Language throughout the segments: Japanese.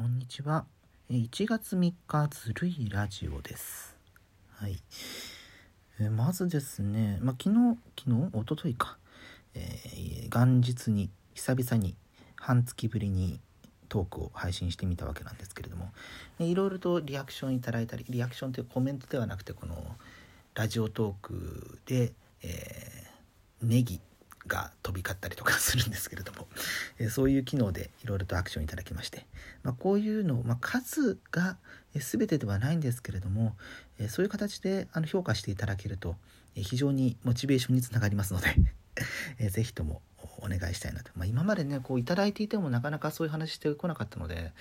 こんにちは。1月3日、ずるいラジオです。はい。えまずですね、まあ、昨日、昨日、おとといか、えー、元日に、久々に、半月ぶりにトークを配信してみたわけなんですけれども、えいろいろとリアクションいただいたり、リアクションというコメントではなくて、この、ラジオトークで、えー、ネギが飛び交ったりとかするんですけれども、えそういう機能でいろいろとアクションいただきまして、まあ、こういうのを、まあ、数が全てではないんですけれども、えそういう形であの評価していただけると、え非常にモチベーションにつながりますので えぜひともお願いしたいなと、まあ、今までねこういただいていてもなかなかそういう話してこなかったので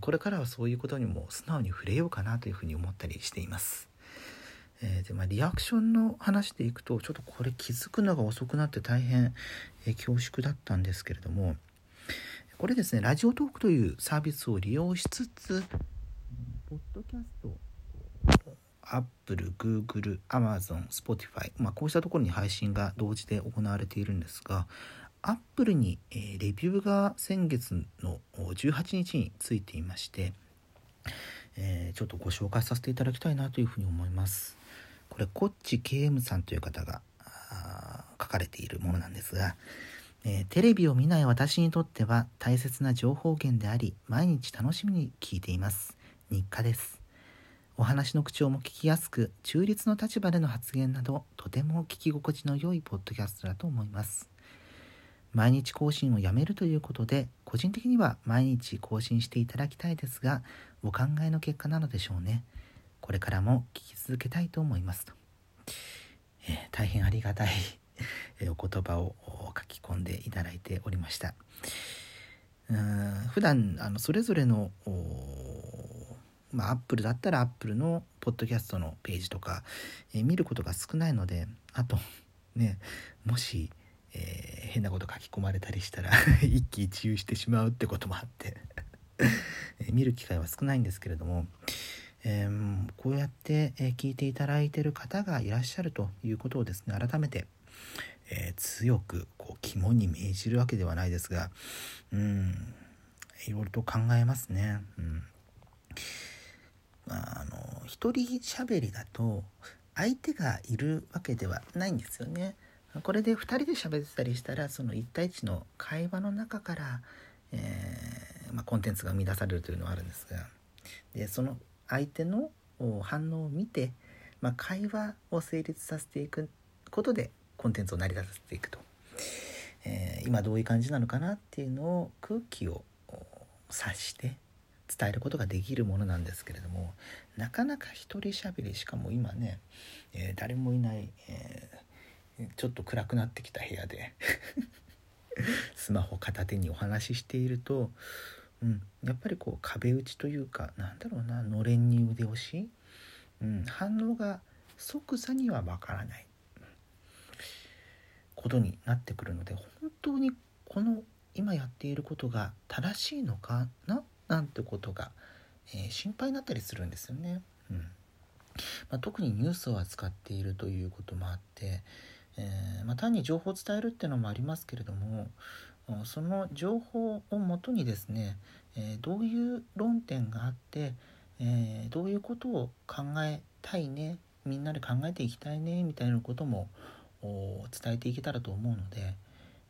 これからはそういうことにも素直に触れようかなというふうに思ったりしています。えー、でまあ、リアクションの話でいくとちょっとこれ気づくのが遅くなって大変、えー、恐縮だったんですけれどもこれですねラジオトークというサービスを利用しつつポッドキャストアップル、グーグル、アマゾン、スポティファイ、まあ、こうしたところに配信が同時で行われているんですが、アップルに、えー、レビューが先月の18日についていまして、えー、ちょっとご紹介させていただきたいなというふうに思います。これコッチ KM さんという方が書かれているものなんですが、えー、テレビを見ない私にとっては大切な情報源であり毎日楽しみに聞いています。日課です。お話の口調も聞きやすく中立の立場での発言などとても聞き心地の良いポッドキャストだと思います。毎日更新をやめるということで個人的には毎日更新していただきたいですがお考えの結果なのでしょうね。これからも聞き続けたいと思いますと、えー、大変ありがたいお言葉を書き込んでいただいておりました。うん普段あのそれぞれのまあ、アップルだったらアップルのポッドキャストのページとか、えー、見ることが少ないのであとねもし、えー、変なこと書き込まれたりしたら 一喜一憂してしまうってこともあってえ見る機会は少ないんですけれども、えー、こうやって、え聞いていただいている方がいらっしゃるということをですね改めて、えー、強くこう肝に銘じるわけではないですがうんいろいろと考えますね。うんあの一人喋りだと相手がいるわけではないんですよね。これで2人で喋ってたりしたらその1対1の会話の中から、えー、まあ、コンテンツが生み出されるというのはあるんですがでその相手の反応を見て、まあ、会話を成立させていくことでコンテンツを成り立たせていくと、えー、今どういう感じなのかなっていうのを空気を察して伝えることができるものなんですけれどもなかなか一人喋りしかも今ね、えー、誰もいない、えー、ちょっと暗くなってきた部屋で スマホ片手にお話ししていると、うん、やっぱりこう壁打ちというかなんだろうなのれんに腕押し、うん、反応が即座にはわからない。ことになってくるので本当にこの今やっていることが正しいのかな？なんてことが、えー、心配になったりするんですよね。うん。まあ、特にニュースを扱っているということもあって、えー、まあ、単に情報を伝えるっていうのもありますけれどもその情報をもとにですね、どういう論点があって、どういうことを考えたいねみんなで考えていきたいねみたいなことも伝えていけたらと思うので、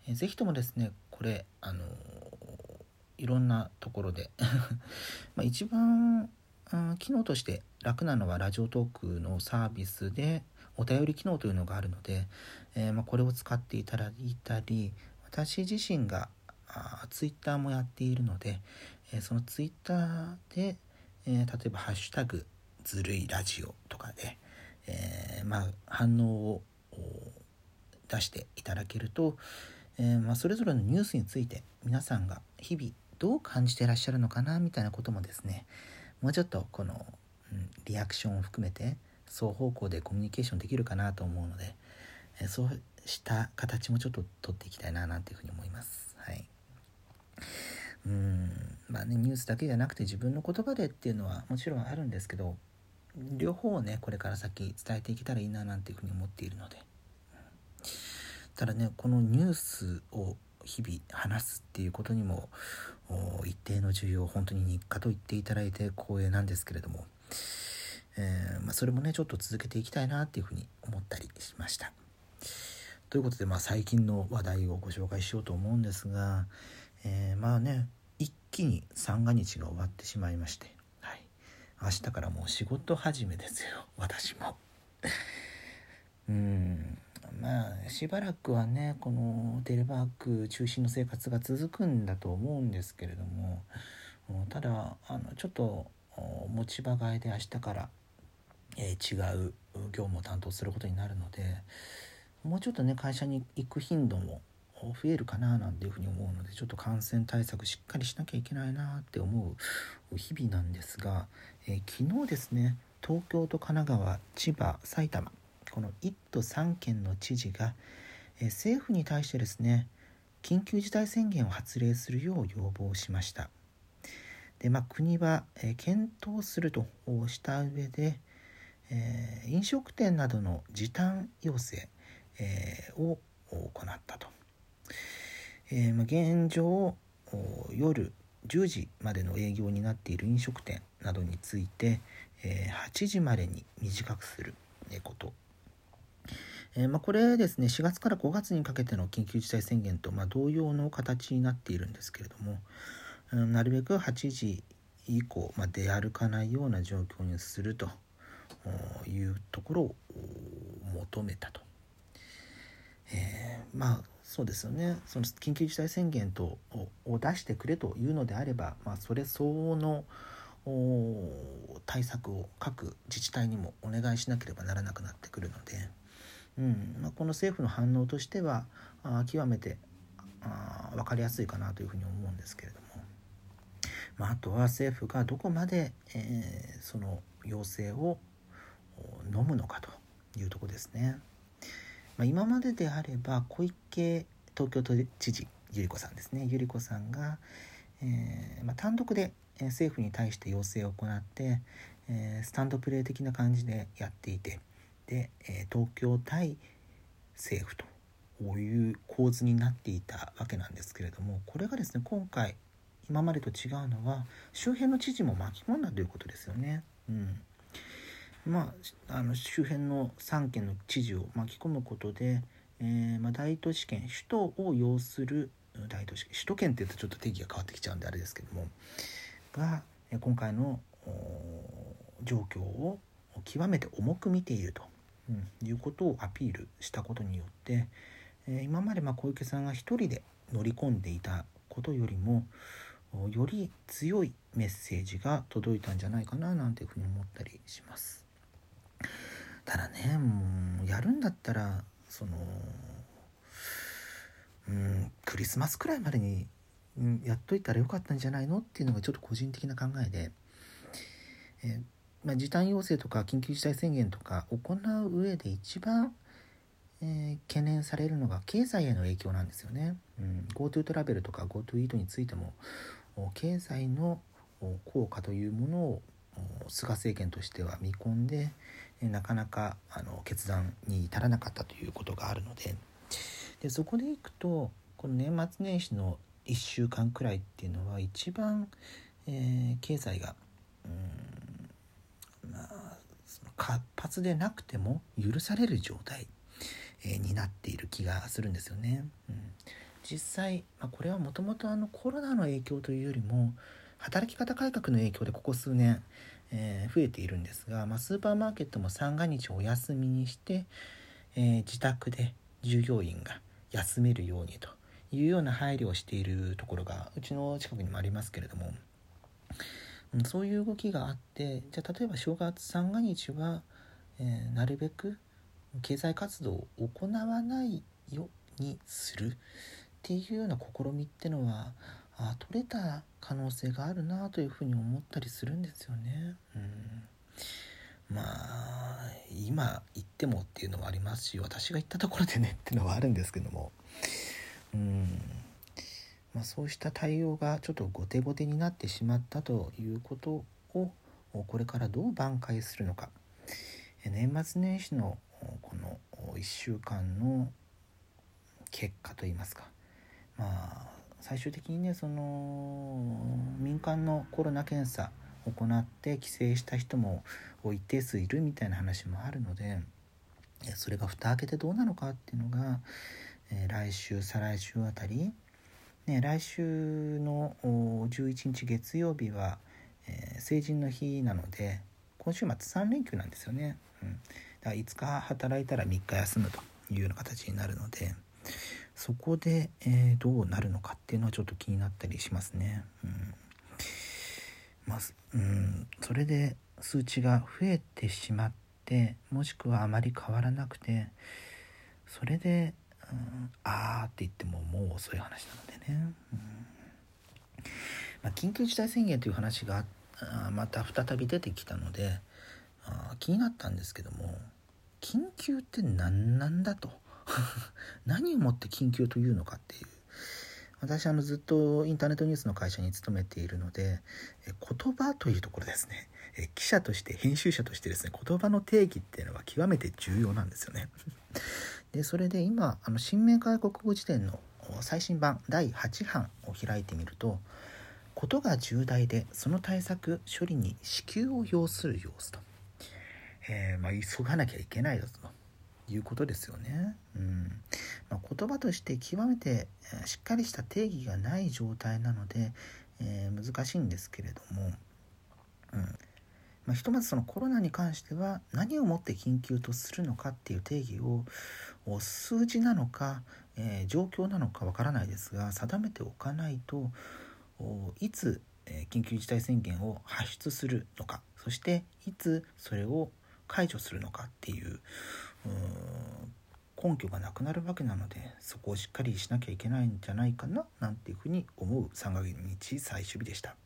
えー、ぜひともですねこれあのいろんなところで 一番、機能として楽なのはラジオトークのサービスでお便り機能というのがあるので、えー、まこれを使っていただいたり私自身があツイッターもやっているので、えー、そのツイッターで、えー、例えば「ハッシュタグずるいラジオ」とかで、えまあ、反応を出していただけると、えまあ、それぞれのニュースについて皆さんが日々どう感じてらっしゃるのかなみたいなこともですねもうちょっとこの、うん、リアクションを含めて双方向でコミュニケーションできるかなと思うので、えそうした形もちょっと取っていきたいななんていうふうに思います。はい、うん。まあねニュースだけじゃなくて自分の言葉でっていうのはもちろんあるんですけど両方をねこれから先伝えていけたらいいななんていうふうに思っているので。ただねこのニュースを日々話すっていうことにも一定の重要本当に日課と言っていただいて光栄なんですけれども、えー、まあ、それもねちょっと続けていきたいなっていうふうに思ったりしました。ということで、まあ、最近の話題をご紹介しようと思うんですが、えー、まあね一気に三が日が終わってしまいまして、はい、明日からもう仕事始めですよ私も。うんまあしばらくはねこのテレワーク中心の生活が続くんだと思うんですけれどもただあのちょっと持ち場替えで明日から、えー、違う業務を担当することになるのでもうちょっとね会社に行く頻度も増えるかななんていうふうに思うのでちょっと感染対策しっかりしなきゃいけないなって思う日々なんですが、えー、昨日ですね東京と神奈川千葉埼玉この1都3県の知事が、えー、政府に対してですね緊急事態宣言を発令するよう要望しました。で、まあ、国は、えー、検討するとした上で、えー、飲食店などの時短要請、えー、を行ったと、えまあ、現状夜10時までの営業になっている飲食店などについて、えー、8時までに短くすることえ、まあ、これですね4月から5月にかけての緊急事態宣言と、ま、同様の形になっているんですけれども、うん、なるべく8時以降、まあ、出歩かないような状況にするというところを求めたと。えー、まあそうですよねその緊急事態宣言とを出してくれというのであれば、まあ、それ相応の対策を各自治体にもお願いしなければならなくなってくるので。うんまあ、この政府の反応としてはあ極めてあ分かりやすいかなというふうに思うんですけれども、まあ、あとは政府がどこまで、えー、その要請を飲むのかというとこですね。まあ、今までであれば小池東京都知事百合子さんですね百合子さんが、えーまあ、単独で政府に対して要請を行って、えー、スタンドプレー的な感じでやっていて、で、え東京対政府という構図になっていたわけなんですけれどもこれがですね今回今までと違うのは周辺の知事も巻き込んだということですよね。うんまあ、あの周辺の3県の知事を巻き込むことで、えー、まあ、大都市圏首都を要する大都市首都圏っていうとちょっと定義が変わってきちゃうんであれですけどもが今回の状況を極めて重く見ているとうん、いうことをアピールしたことによって、えー、今までま小池さんが一人で乗り込んでいたことよりもより強いメッセージが届いたんじゃないかななんていうふうに思ったりします。ただねもうやるんだったらそのうんクリスマスくらいまでに、うん、やっといたらよかったんじゃないのっていうのがちょっと個人的な考えで、えまあ、時短要請とか緊急事態宣言とか行う上で一番、えー、懸念されるのが経済への影響なんですよね。うん、GoTo トラベルとか GoTo イートについても経済の効果というものを菅政権としては見込んでなかなかあの決断に至らなかったということがあるのででそこでいくとこの年末年始の1週間くらいっていうのは一番、えー、経済がうん活発でなくても許される状態、えになっている気がするんですよね。うん、実際、まあ、これはもともとコロナの影響というよりも働き方改革の影響でここ数年、えー、増えているんですが、まあ、スーパーマーケットも三が日をお休みにして、えー、自宅で従業員が休めるようにというような配慮をしているところがうちの近くにもありますけれどもうんそういう動きがあってじゃあ例えば正月三が日は、えー、なるべく経済活動を行わないようにするっていうような試みってのはあ取れた可能性があるなというふうに思ったりするんですよね。うん、まあ今言ってもっていうのもありますし私が言ったところでねっていうのはあるんですけども。うん。まあ、そうした対応がちょっと後手後手になってしまったということをこれからどう挽回するのか。年末年始のこの1週間の結果といいますか。まあ最終的にねその民間のコロナ検査を行って帰省した人も一定数いるみたいな話もあるのでそれが蓋開けてどうなのかっていうのが、えー、来週再来週あたり、ね、来週の11日月曜日は、えー、成人の日なので今週末3連休なんですよね。うん、だから5日働いたら3日休むというような形になるのでそこで、えー、どうなるのかっていうのはちょっと気になったりしますね。うん。まあ、うん、それで数値が増えてしまってもしくはあまり変わらなくてそれで、うん、あーって言ってももう遅い話なのでね、うん。まあ、緊急事態宣言という話がまた再び出てきたのであ気になったんですけども緊急って何なんだと。何をもって緊急というのかっていう。私あのずっとインターネットニュースの会社に勤めているので言葉というところですね。記者として編集者としてですね言葉の定義っていうのは極めて重要なんですよね。でそれで今あの新明外国語辞典の最新版第8版を開いてみるとことが重大でその対策処理に支給を要する様子と、えー、まあ、急がなきゃいけないだということですよね。うん。まあ、言葉として極めてしっかりした定義がない状態なので、えー、難しいんですけれども、うん。まあ、ひとまずそのコロナに関しては何をもって緊急とするのかっていう定義を数字なのか、えー、状況なのかわからないですが定めておかないといつ、緊急事態宣言を発出するのかそしていつそれを解除するのかっていう根拠がなくなるわけなのでそこをしっかりしなきゃいけないんじゃないかななんていうふうに思う3ヶ月最終日でした。